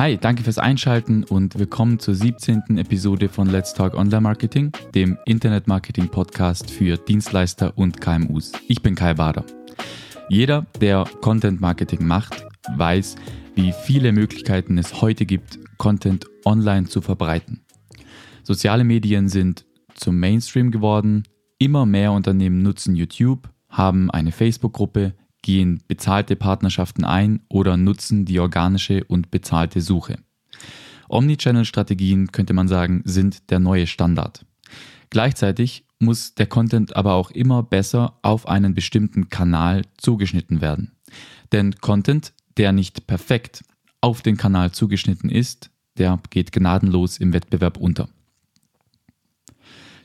Hi, danke fürs Einschalten und willkommen zur 17. Episode von Let's Talk Online Marketing, dem Internet Marketing Podcast für Dienstleister und KMUs. Ich bin Kai Bader. Jeder, der Content Marketing macht, weiß, wie viele Möglichkeiten es heute gibt, Content online zu verbreiten. Soziale Medien sind zum Mainstream geworden, immer mehr Unternehmen nutzen YouTube, haben eine Facebook-Gruppe, gehen bezahlte Partnerschaften ein oder nutzen die organische und bezahlte Suche. Omnichannel-Strategien, könnte man sagen, sind der neue Standard. Gleichzeitig muss der Content aber auch immer besser auf einen bestimmten Kanal zugeschnitten werden. Denn Content, der nicht perfekt auf den Kanal zugeschnitten ist, der geht gnadenlos im Wettbewerb unter.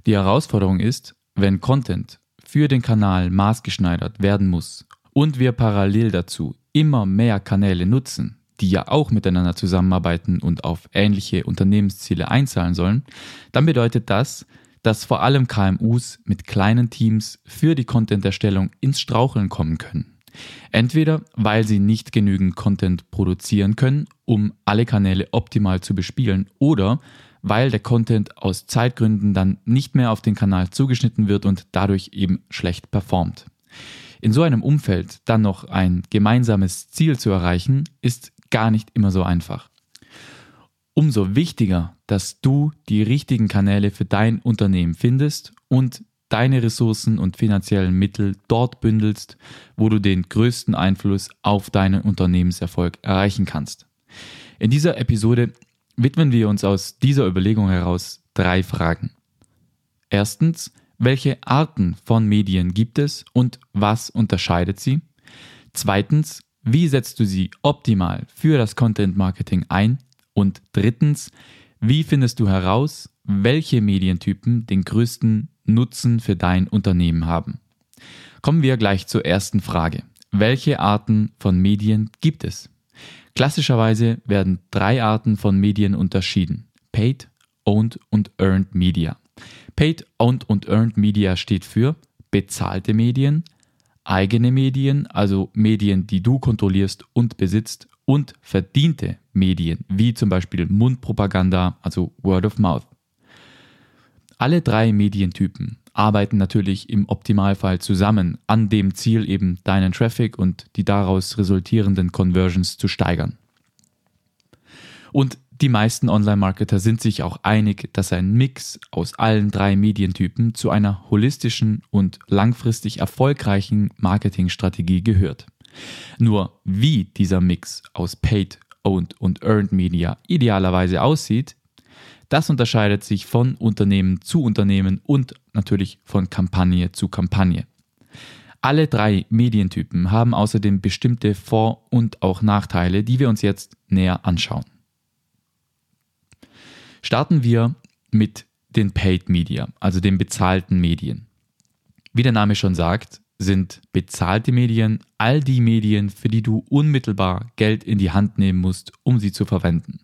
Die Herausforderung ist, wenn Content für den Kanal maßgeschneidert werden muss und wir parallel dazu immer mehr Kanäle nutzen, die ja auch miteinander zusammenarbeiten und auf ähnliche Unternehmensziele einzahlen sollen, dann bedeutet das, dass vor allem KMUs mit kleinen Teams für die Content-Erstellung ins Straucheln kommen können. Entweder weil sie nicht genügend Content produzieren können, um alle Kanäle optimal zu bespielen, oder weil der Content aus Zeitgründen dann nicht mehr auf den Kanal zugeschnitten wird und dadurch eben schlecht performt. In so einem Umfeld dann noch ein gemeinsames Ziel zu erreichen, ist gar nicht immer so einfach. Umso wichtiger, dass du die richtigen Kanäle für dein Unternehmen findest und deine Ressourcen und finanziellen Mittel dort bündelst, wo du den größten Einfluss auf deinen Unternehmenserfolg erreichen kannst. In dieser Episode widmen wir uns aus dieser Überlegung heraus drei Fragen. Erstens, welche Arten von Medien gibt es und was unterscheidet sie? Zweitens, wie setzt du sie optimal für das Content Marketing ein? Und drittens, wie findest du heraus, welche Medientypen den größten Nutzen für dein Unternehmen haben? Kommen wir gleich zur ersten Frage. Welche Arten von Medien gibt es? Klassischerweise werden drei Arten von Medien unterschieden. Paid, Owned und Earned Media. Paid, Owned und Earned Media steht für bezahlte Medien, eigene Medien, also Medien, die du kontrollierst und besitzt, und verdiente Medien, wie zum Beispiel Mundpropaganda, also Word of Mouth. Alle drei Medientypen arbeiten natürlich im Optimalfall zusammen an dem Ziel, eben deinen Traffic und die daraus resultierenden Conversions zu steigern. Und die meisten Online-Marketer sind sich auch einig, dass ein Mix aus allen drei Medientypen zu einer holistischen und langfristig erfolgreichen Marketingstrategie gehört. Nur wie dieser Mix aus Paid, Owned und Earned Media idealerweise aussieht, das unterscheidet sich von Unternehmen zu Unternehmen und natürlich von Kampagne zu Kampagne. Alle drei Medientypen haben außerdem bestimmte Vor- und auch Nachteile, die wir uns jetzt näher anschauen. Starten wir mit den Paid Media, also den bezahlten Medien. Wie der Name schon sagt, sind bezahlte Medien all die Medien, für die du unmittelbar Geld in die Hand nehmen musst, um sie zu verwenden.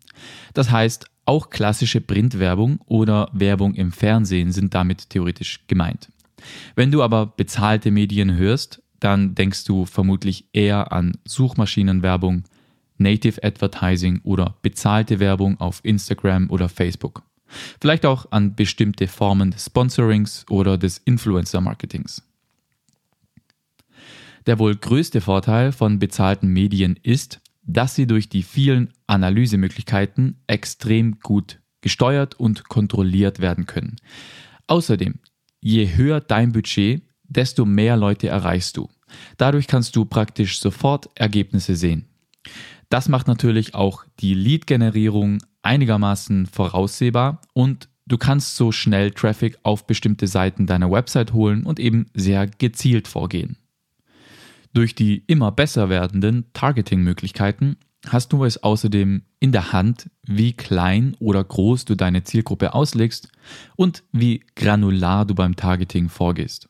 Das heißt, auch klassische Printwerbung oder Werbung im Fernsehen sind damit theoretisch gemeint. Wenn du aber bezahlte Medien hörst, dann denkst du vermutlich eher an Suchmaschinenwerbung, Native Advertising oder bezahlte Werbung auf Instagram oder Facebook. Vielleicht auch an bestimmte Formen des Sponsorings oder des Influencer-Marketings. Der wohl größte Vorteil von bezahlten Medien ist, dass sie durch die vielen Analysemöglichkeiten extrem gut gesteuert und kontrolliert werden können. Außerdem, je höher dein Budget, desto mehr Leute erreichst du. Dadurch kannst du praktisch sofort Ergebnisse sehen. Das macht natürlich auch die Lead-Generierung einigermaßen voraussehbar und du kannst so schnell Traffic auf bestimmte Seiten deiner Website holen und eben sehr gezielt vorgehen. Durch die immer besser werdenden Targeting-Möglichkeiten hast du es außerdem in der Hand, wie klein oder groß du deine Zielgruppe auslegst und wie granular du beim Targeting vorgehst.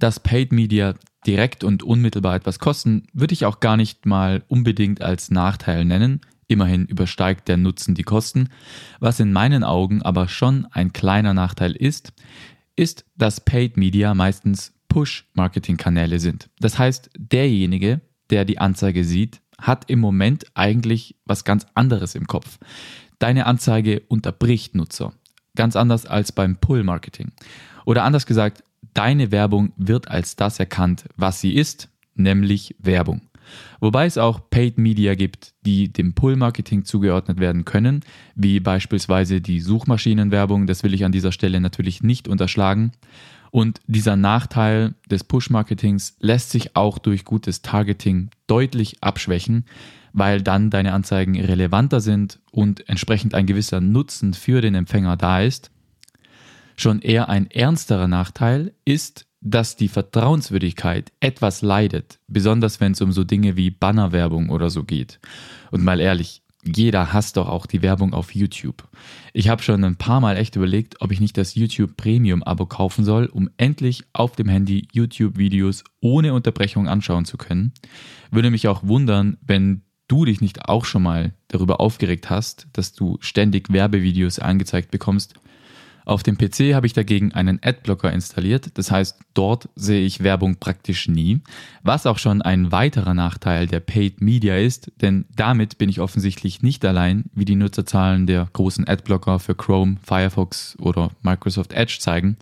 Dass Paid Media direkt und unmittelbar etwas kosten, würde ich auch gar nicht mal unbedingt als Nachteil nennen. Immerhin übersteigt der Nutzen die Kosten. Was in meinen Augen aber schon ein kleiner Nachteil ist, ist, dass Paid Media meistens Push-Marketing-Kanäle sind. Das heißt, derjenige, der die Anzeige sieht, hat im Moment eigentlich was ganz anderes im Kopf. Deine Anzeige unterbricht Nutzer. Ganz anders als beim Pull-Marketing. Oder anders gesagt, deine Werbung wird als das erkannt, was sie ist, nämlich Werbung. Wobei es auch Paid Media gibt, die dem Pull-Marketing zugeordnet werden können, wie beispielsweise die Suchmaschinenwerbung, das will ich an dieser Stelle natürlich nicht unterschlagen. Und dieser Nachteil des Push-Marketings lässt sich auch durch gutes Targeting deutlich abschwächen, weil dann deine Anzeigen relevanter sind und entsprechend ein gewisser Nutzen für den Empfänger da ist. Schon eher ein ernsterer Nachteil ist, dass die Vertrauenswürdigkeit etwas leidet, besonders wenn es um so Dinge wie Bannerwerbung oder so geht. Und mal ehrlich, jeder hasst doch auch die Werbung auf YouTube. Ich habe schon ein paar Mal echt überlegt, ob ich nicht das YouTube Premium Abo kaufen soll, um endlich auf dem Handy YouTube-Videos ohne Unterbrechung anschauen zu können. Würde mich auch wundern, wenn du dich nicht auch schon mal darüber aufgeregt hast, dass du ständig Werbevideos angezeigt bekommst auf dem PC habe ich dagegen einen Adblocker installiert, das heißt, dort sehe ich Werbung praktisch nie, was auch schon ein weiterer Nachteil der Paid Media ist, denn damit bin ich offensichtlich nicht allein, wie die Nutzerzahlen der großen Adblocker für Chrome, Firefox oder Microsoft Edge zeigen.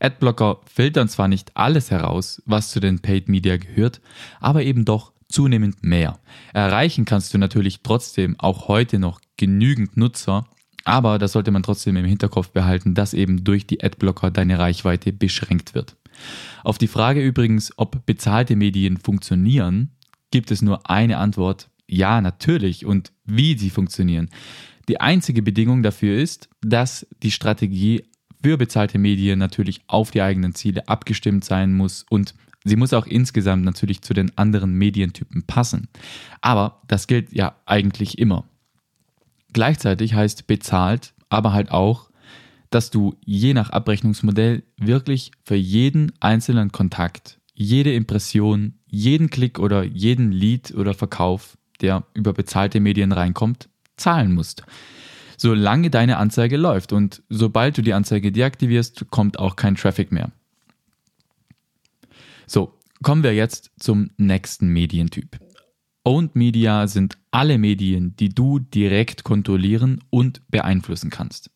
Adblocker filtern zwar nicht alles heraus, was zu den Paid Media gehört, aber eben doch zunehmend mehr. Erreichen kannst du natürlich trotzdem auch heute noch genügend Nutzer, aber da sollte man trotzdem im Hinterkopf behalten, dass eben durch die Adblocker deine Reichweite beschränkt wird. Auf die Frage übrigens, ob bezahlte Medien funktionieren, gibt es nur eine Antwort. Ja, natürlich. Und wie sie funktionieren. Die einzige Bedingung dafür ist, dass die Strategie für bezahlte Medien natürlich auf die eigenen Ziele abgestimmt sein muss und sie muss auch insgesamt natürlich zu den anderen Medientypen passen. Aber das gilt ja eigentlich immer. Gleichzeitig heißt bezahlt aber halt auch, dass du je nach Abrechnungsmodell wirklich für jeden einzelnen Kontakt, jede Impression, jeden Klick oder jeden Lead oder Verkauf, der über bezahlte Medien reinkommt, zahlen musst. Solange deine Anzeige läuft und sobald du die Anzeige deaktivierst, kommt auch kein Traffic mehr. So, kommen wir jetzt zum nächsten Medientyp. Owned Media sind alle Medien, die du direkt kontrollieren und beeinflussen kannst.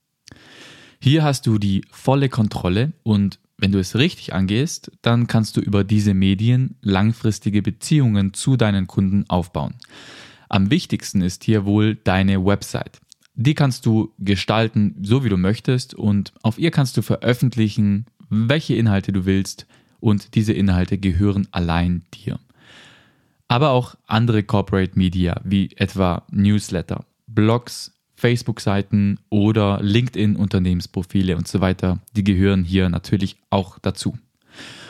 Hier hast du die volle Kontrolle und wenn du es richtig angehst, dann kannst du über diese Medien langfristige Beziehungen zu deinen Kunden aufbauen. Am wichtigsten ist hier wohl deine Website. Die kannst du gestalten, so wie du möchtest und auf ihr kannst du veröffentlichen, welche Inhalte du willst und diese Inhalte gehören allein dir aber auch andere Corporate Media wie etwa Newsletter, Blogs, Facebook-Seiten oder LinkedIn-Unternehmensprofile und so weiter, die gehören hier natürlich auch dazu.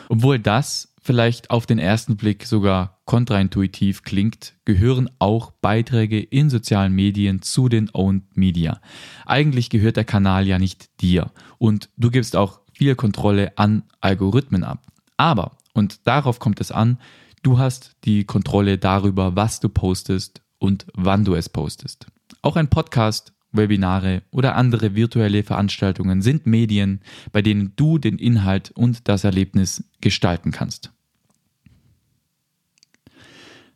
Obwohl das vielleicht auf den ersten Blick sogar kontraintuitiv klingt, gehören auch Beiträge in sozialen Medien zu den Owned Media. Eigentlich gehört der Kanal ja nicht dir und du gibst auch viel Kontrolle an Algorithmen ab. Aber, und darauf kommt es an, Du hast die Kontrolle darüber, was du postest und wann du es postest. Auch ein Podcast, Webinare oder andere virtuelle Veranstaltungen sind Medien, bei denen du den Inhalt und das Erlebnis gestalten kannst.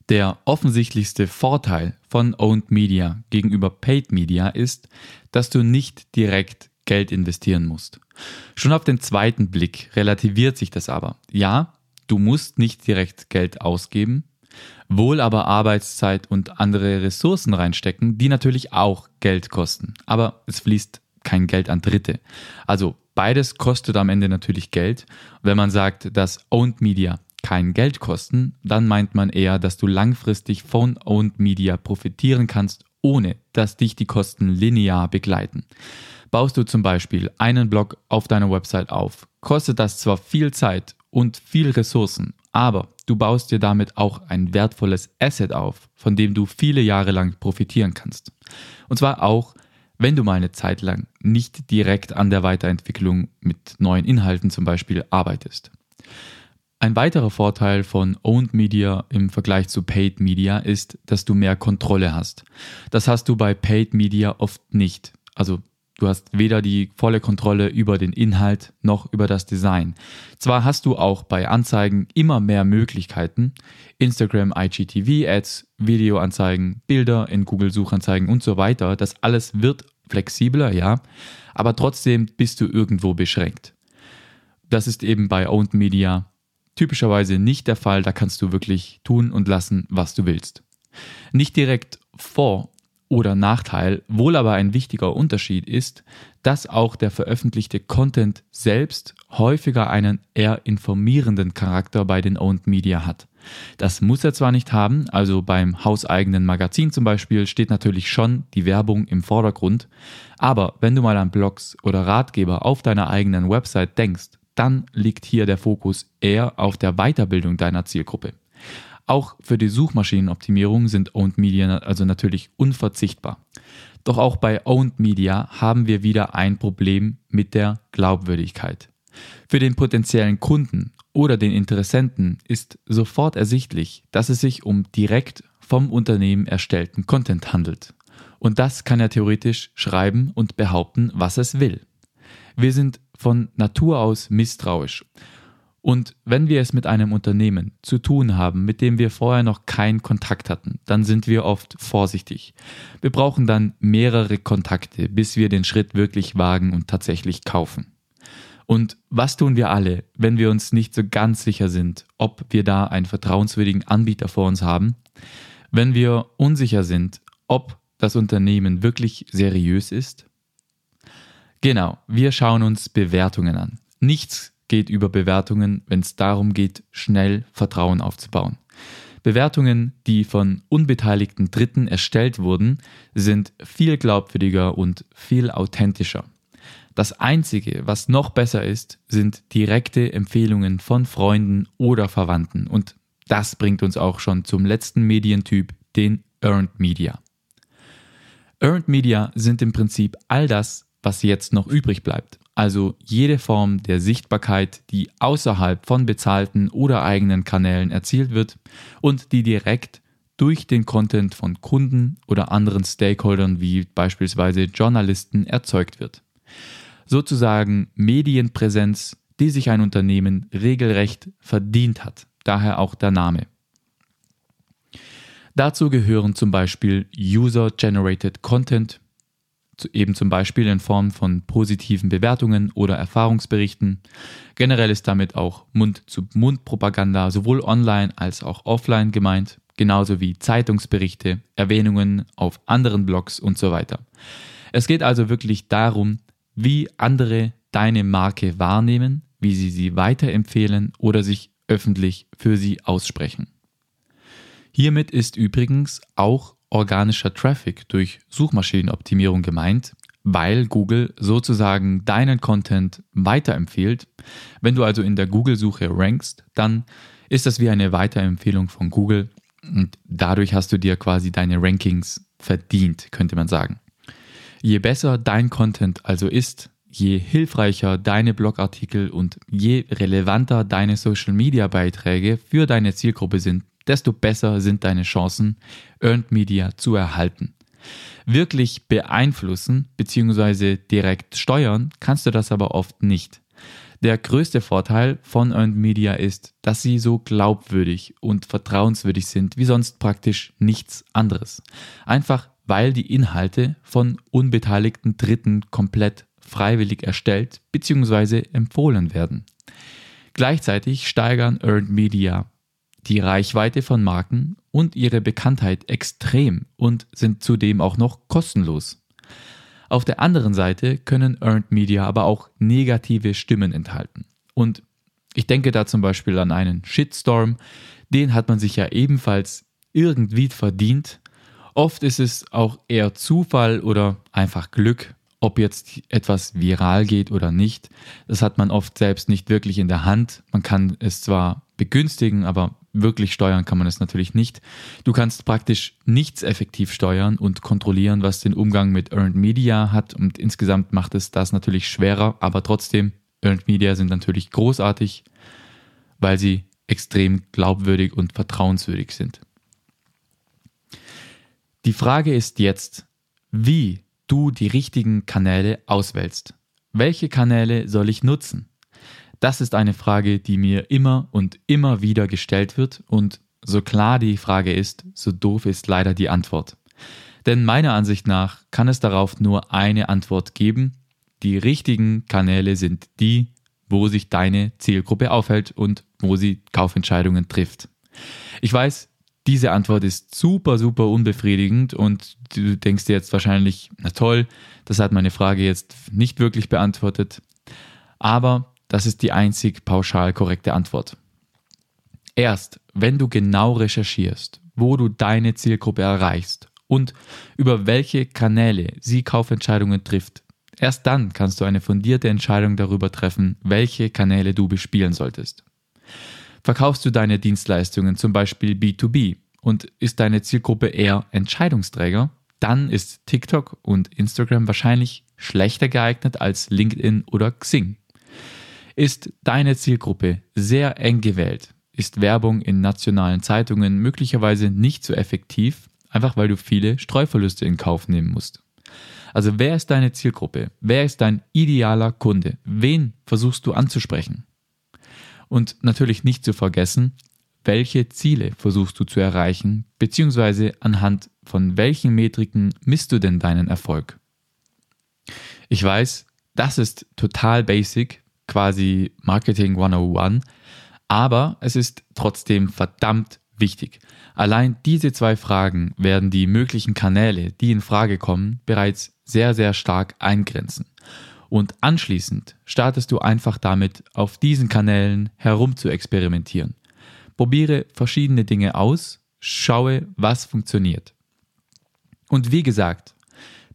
Der offensichtlichste Vorteil von Owned Media gegenüber Paid Media ist, dass du nicht direkt Geld investieren musst. Schon auf den zweiten Blick relativiert sich das aber. Ja, Du musst nicht direkt Geld ausgeben, wohl aber Arbeitszeit und andere Ressourcen reinstecken, die natürlich auch Geld kosten. Aber es fließt kein Geld an Dritte. Also beides kostet am Ende natürlich Geld. Wenn man sagt, dass Owned Media kein Geld kosten, dann meint man eher, dass du langfristig von Owned Media profitieren kannst, ohne dass dich die Kosten linear begleiten. Baust du zum Beispiel einen Blog auf deiner Website auf, kostet das zwar viel Zeit und viel Ressourcen, aber du baust dir damit auch ein wertvolles Asset auf, von dem du viele Jahre lang profitieren kannst. Und zwar auch, wenn du mal eine Zeit lang nicht direkt an der Weiterentwicklung mit neuen Inhalten zum Beispiel arbeitest. Ein weiterer Vorteil von Owned Media im Vergleich zu Paid Media ist, dass du mehr Kontrolle hast. Das hast du bei Paid Media oft nicht. Also Du hast weder die volle Kontrolle über den Inhalt noch über das Design. Zwar hast du auch bei Anzeigen immer mehr Möglichkeiten, Instagram, IGTV, Ads, Videoanzeigen, Bilder in Google Suchanzeigen und so weiter. Das alles wird flexibler, ja, aber trotzdem bist du irgendwo beschränkt. Das ist eben bei Owned Media typischerweise nicht der Fall. Da kannst du wirklich tun und lassen, was du willst. Nicht direkt vor oder Nachteil, wohl aber ein wichtiger Unterschied ist, dass auch der veröffentlichte Content selbst häufiger einen eher informierenden Charakter bei den Owned Media hat. Das muss er zwar nicht haben, also beim hauseigenen Magazin zum Beispiel steht natürlich schon die Werbung im Vordergrund, aber wenn du mal an Blogs oder Ratgeber auf deiner eigenen Website denkst, dann liegt hier der Fokus eher auf der Weiterbildung deiner Zielgruppe. Auch für die Suchmaschinenoptimierung sind Owned Media also natürlich unverzichtbar. Doch auch bei Owned Media haben wir wieder ein Problem mit der Glaubwürdigkeit. Für den potenziellen Kunden oder den Interessenten ist sofort ersichtlich, dass es sich um direkt vom Unternehmen erstellten Content handelt. Und das kann er theoretisch schreiben und behaupten, was es will. Wir sind von Natur aus misstrauisch und wenn wir es mit einem Unternehmen zu tun haben, mit dem wir vorher noch keinen Kontakt hatten, dann sind wir oft vorsichtig. Wir brauchen dann mehrere Kontakte, bis wir den Schritt wirklich wagen und tatsächlich kaufen. Und was tun wir alle, wenn wir uns nicht so ganz sicher sind, ob wir da einen vertrauenswürdigen Anbieter vor uns haben? Wenn wir unsicher sind, ob das Unternehmen wirklich seriös ist? Genau, wir schauen uns Bewertungen an. Nichts geht über Bewertungen, wenn es darum geht, schnell Vertrauen aufzubauen. Bewertungen, die von unbeteiligten Dritten erstellt wurden, sind viel glaubwürdiger und viel authentischer. Das Einzige, was noch besser ist, sind direkte Empfehlungen von Freunden oder Verwandten. Und das bringt uns auch schon zum letzten Medientyp, den Earned Media. Earned Media sind im Prinzip all das, was jetzt noch übrig bleibt also jede Form der Sichtbarkeit, die außerhalb von bezahlten oder eigenen Kanälen erzielt wird und die direkt durch den Content von Kunden oder anderen Stakeholdern wie beispielsweise Journalisten erzeugt wird. Sozusagen Medienpräsenz, die sich ein Unternehmen regelrecht verdient hat, daher auch der Name. Dazu gehören zum Beispiel User-Generated Content, eben zum Beispiel in Form von positiven Bewertungen oder Erfahrungsberichten. Generell ist damit auch Mund-zu-Mund-Propaganda sowohl online als auch offline gemeint, genauso wie Zeitungsberichte, Erwähnungen auf anderen Blogs und so weiter. Es geht also wirklich darum, wie andere deine Marke wahrnehmen, wie sie sie weiterempfehlen oder sich öffentlich für sie aussprechen. Hiermit ist übrigens auch organischer Traffic durch Suchmaschinenoptimierung gemeint, weil Google sozusagen deinen Content weiterempfiehlt. Wenn du also in der Google-Suche rankst, dann ist das wie eine Weiterempfehlung von Google und dadurch hast du dir quasi deine Rankings verdient, könnte man sagen. Je besser dein Content also ist, je hilfreicher deine Blogartikel und je relevanter deine Social-Media-Beiträge für deine Zielgruppe sind, desto besser sind deine Chancen, Earned Media zu erhalten. Wirklich beeinflussen bzw. direkt steuern kannst du das aber oft nicht. Der größte Vorteil von Earned Media ist, dass sie so glaubwürdig und vertrauenswürdig sind wie sonst praktisch nichts anderes. Einfach weil die Inhalte von unbeteiligten Dritten komplett freiwillig erstellt bzw. empfohlen werden. Gleichzeitig steigern Earned Media die Reichweite von Marken und ihre Bekanntheit extrem und sind zudem auch noch kostenlos. Auf der anderen Seite können Earned Media aber auch negative Stimmen enthalten. Und ich denke da zum Beispiel an einen Shitstorm, den hat man sich ja ebenfalls irgendwie verdient. Oft ist es auch eher Zufall oder einfach Glück, ob jetzt etwas viral geht oder nicht. Das hat man oft selbst nicht wirklich in der Hand. Man kann es zwar begünstigen, aber wirklich steuern kann man es natürlich nicht. Du kannst praktisch nichts effektiv steuern und kontrollieren, was den Umgang mit Earned Media hat und insgesamt macht es das natürlich schwerer, aber trotzdem, Earned Media sind natürlich großartig, weil sie extrem glaubwürdig und vertrauenswürdig sind. Die Frage ist jetzt, wie du die richtigen Kanäle auswählst. Welche Kanäle soll ich nutzen? Das ist eine Frage, die mir immer und immer wieder gestellt wird und so klar die Frage ist, so doof ist leider die Antwort. Denn meiner Ansicht nach kann es darauf nur eine Antwort geben. Die richtigen Kanäle sind die, wo sich deine Zielgruppe aufhält und wo sie Kaufentscheidungen trifft. Ich weiß, diese Antwort ist super, super unbefriedigend und du denkst dir jetzt wahrscheinlich, na toll, das hat meine Frage jetzt nicht wirklich beantwortet. Aber das ist die einzig pauschal korrekte Antwort. Erst wenn du genau recherchierst, wo du deine Zielgruppe erreichst und über welche Kanäle sie Kaufentscheidungen trifft, erst dann kannst du eine fundierte Entscheidung darüber treffen, welche Kanäle du bespielen solltest. Verkaufst du deine Dienstleistungen zum Beispiel B2B und ist deine Zielgruppe eher Entscheidungsträger, dann ist TikTok und Instagram wahrscheinlich schlechter geeignet als LinkedIn oder Xing. Ist deine Zielgruppe sehr eng gewählt, ist Werbung in nationalen Zeitungen möglicherweise nicht so effektiv, einfach weil du viele Streuverluste in Kauf nehmen musst. Also wer ist deine Zielgruppe? Wer ist dein idealer Kunde? Wen versuchst du anzusprechen? Und natürlich nicht zu vergessen, welche Ziele versuchst du zu erreichen, beziehungsweise anhand von welchen Metriken misst du denn deinen Erfolg? Ich weiß, das ist total basic, quasi Marketing 101, aber es ist trotzdem verdammt wichtig. Allein diese zwei Fragen werden die möglichen Kanäle, die in Frage kommen, bereits sehr, sehr stark eingrenzen. Und anschließend startest du einfach damit, auf diesen Kanälen herum zu experimentieren. Probiere verschiedene Dinge aus, schaue, was funktioniert. Und wie gesagt,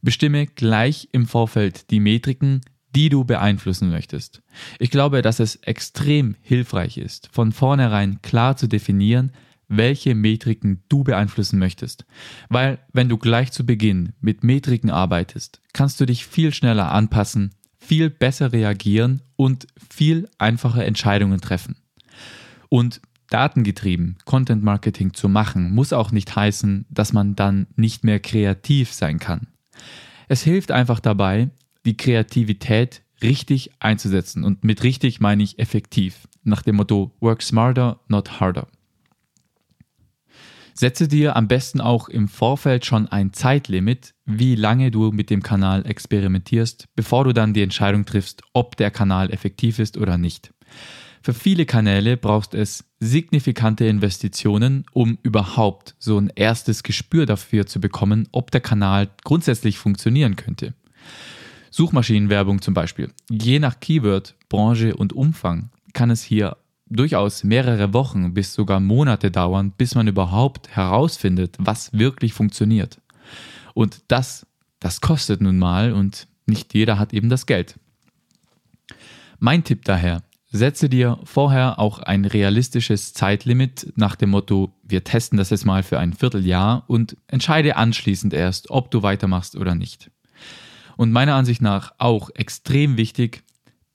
bestimme gleich im Vorfeld die Metriken, die du beeinflussen möchtest. Ich glaube, dass es extrem hilfreich ist, von vornherein klar zu definieren, welche Metriken du beeinflussen möchtest. Weil wenn du gleich zu Beginn mit Metriken arbeitest, kannst du dich viel schneller anpassen viel besser reagieren und viel einfache Entscheidungen treffen. Und datengetrieben Content Marketing zu machen, muss auch nicht heißen, dass man dann nicht mehr kreativ sein kann. Es hilft einfach dabei, die Kreativität richtig einzusetzen. Und mit richtig meine ich effektiv. Nach dem Motto Work smarter, not harder. Setze dir am besten auch im Vorfeld schon ein Zeitlimit, wie lange du mit dem Kanal experimentierst, bevor du dann die Entscheidung triffst, ob der Kanal effektiv ist oder nicht. Für viele Kanäle brauchst es signifikante Investitionen, um überhaupt so ein erstes Gespür dafür zu bekommen, ob der Kanal grundsätzlich funktionieren könnte. Suchmaschinenwerbung zum Beispiel. Je nach Keyword, Branche und Umfang kann es hier durchaus mehrere Wochen bis sogar Monate dauern, bis man überhaupt herausfindet, was wirklich funktioniert. Und das, das kostet nun mal und nicht jeder hat eben das Geld. Mein Tipp daher, setze dir vorher auch ein realistisches Zeitlimit nach dem Motto, wir testen das jetzt mal für ein Vierteljahr und entscheide anschließend erst, ob du weitermachst oder nicht. Und meiner Ansicht nach auch extrem wichtig,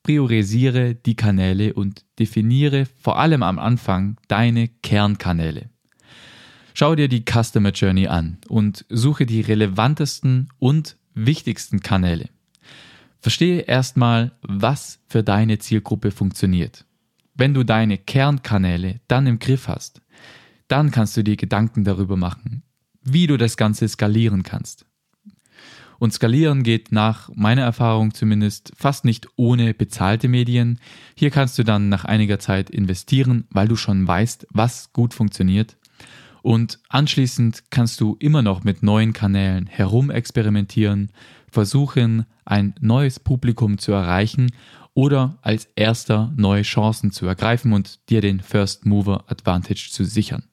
priorisiere die Kanäle und definiere vor allem am Anfang deine Kernkanäle. Schau dir die Customer Journey an und suche die relevantesten und wichtigsten Kanäle. Verstehe erstmal, was für deine Zielgruppe funktioniert. Wenn du deine Kernkanäle dann im Griff hast, dann kannst du dir Gedanken darüber machen, wie du das Ganze skalieren kannst. Und skalieren geht nach meiner Erfahrung zumindest fast nicht ohne bezahlte Medien. Hier kannst du dann nach einiger Zeit investieren, weil du schon weißt, was gut funktioniert. Und anschließend kannst du immer noch mit neuen Kanälen herumexperimentieren, versuchen, ein neues Publikum zu erreichen oder als erster neue Chancen zu ergreifen und dir den First Mover Advantage zu sichern.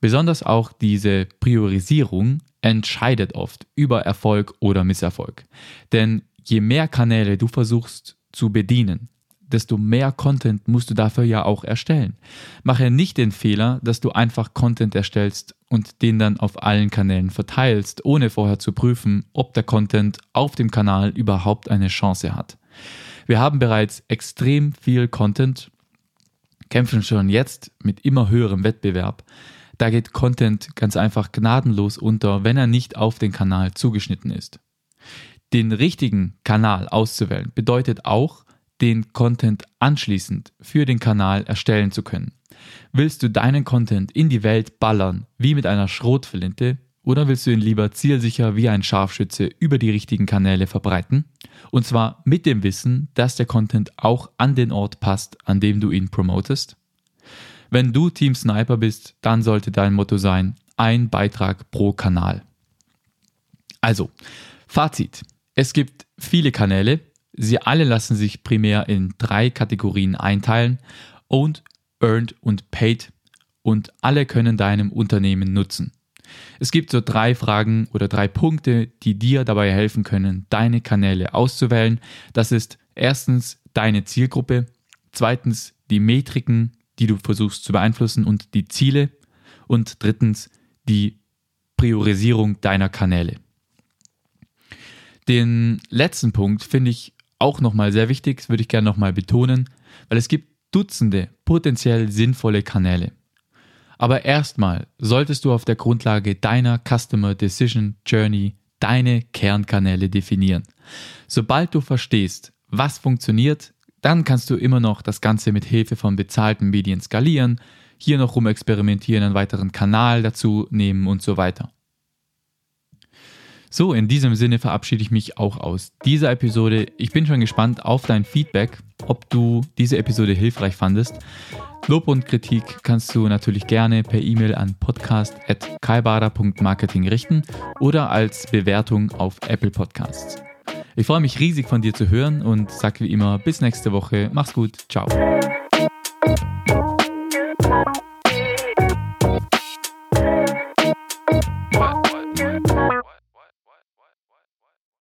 Besonders auch diese Priorisierung entscheidet oft über Erfolg oder Misserfolg. Denn je mehr Kanäle du versuchst zu bedienen, desto mehr Content musst du dafür ja auch erstellen. Mache nicht den Fehler, dass du einfach Content erstellst und den dann auf allen Kanälen verteilst, ohne vorher zu prüfen, ob der Content auf dem Kanal überhaupt eine Chance hat. Wir haben bereits extrem viel Content, kämpfen schon jetzt mit immer höherem Wettbewerb. Da geht Content ganz einfach gnadenlos unter, wenn er nicht auf den Kanal zugeschnitten ist. Den richtigen Kanal auszuwählen bedeutet auch, den Content anschließend für den Kanal erstellen zu können. Willst du deinen Content in die Welt ballern, wie mit einer Schrotflinte, oder willst du ihn lieber zielsicher wie ein Scharfschütze über die richtigen Kanäle verbreiten? Und zwar mit dem Wissen, dass der Content auch an den Ort passt, an dem du ihn promotest? Wenn du Team Sniper bist, dann sollte dein Motto sein, ein Beitrag pro Kanal. Also, Fazit. Es gibt viele Kanäle. Sie alle lassen sich primär in drei Kategorien einteilen. Owned, Earned und Paid. Und alle können deinem Unternehmen nutzen. Es gibt so drei Fragen oder drei Punkte, die dir dabei helfen können, deine Kanäle auszuwählen. Das ist erstens deine Zielgruppe, zweitens die Metriken, die du versuchst zu beeinflussen und die Ziele und drittens die Priorisierung deiner Kanäle. Den letzten Punkt finde ich auch nochmal sehr wichtig, das würde ich gerne nochmal betonen, weil es gibt Dutzende potenziell sinnvolle Kanäle. Aber erstmal solltest du auf der Grundlage deiner Customer Decision Journey deine Kernkanäle definieren. Sobald du verstehst, was funktioniert, dann kannst du immer noch das Ganze mit Hilfe von bezahlten Medien skalieren, hier noch rumexperimentieren, einen weiteren Kanal dazu nehmen und so weiter. So, in diesem Sinne verabschiede ich mich auch aus dieser Episode. Ich bin schon gespannt auf dein Feedback, ob du diese Episode hilfreich fandest. Lob und Kritik kannst du natürlich gerne per E-Mail an podcast.kaibara.marketing richten oder als Bewertung auf Apple Podcasts. Ich freue mich riesig von dir zu hören und sage wie immer bis nächste Woche. Mach's gut. Ciao.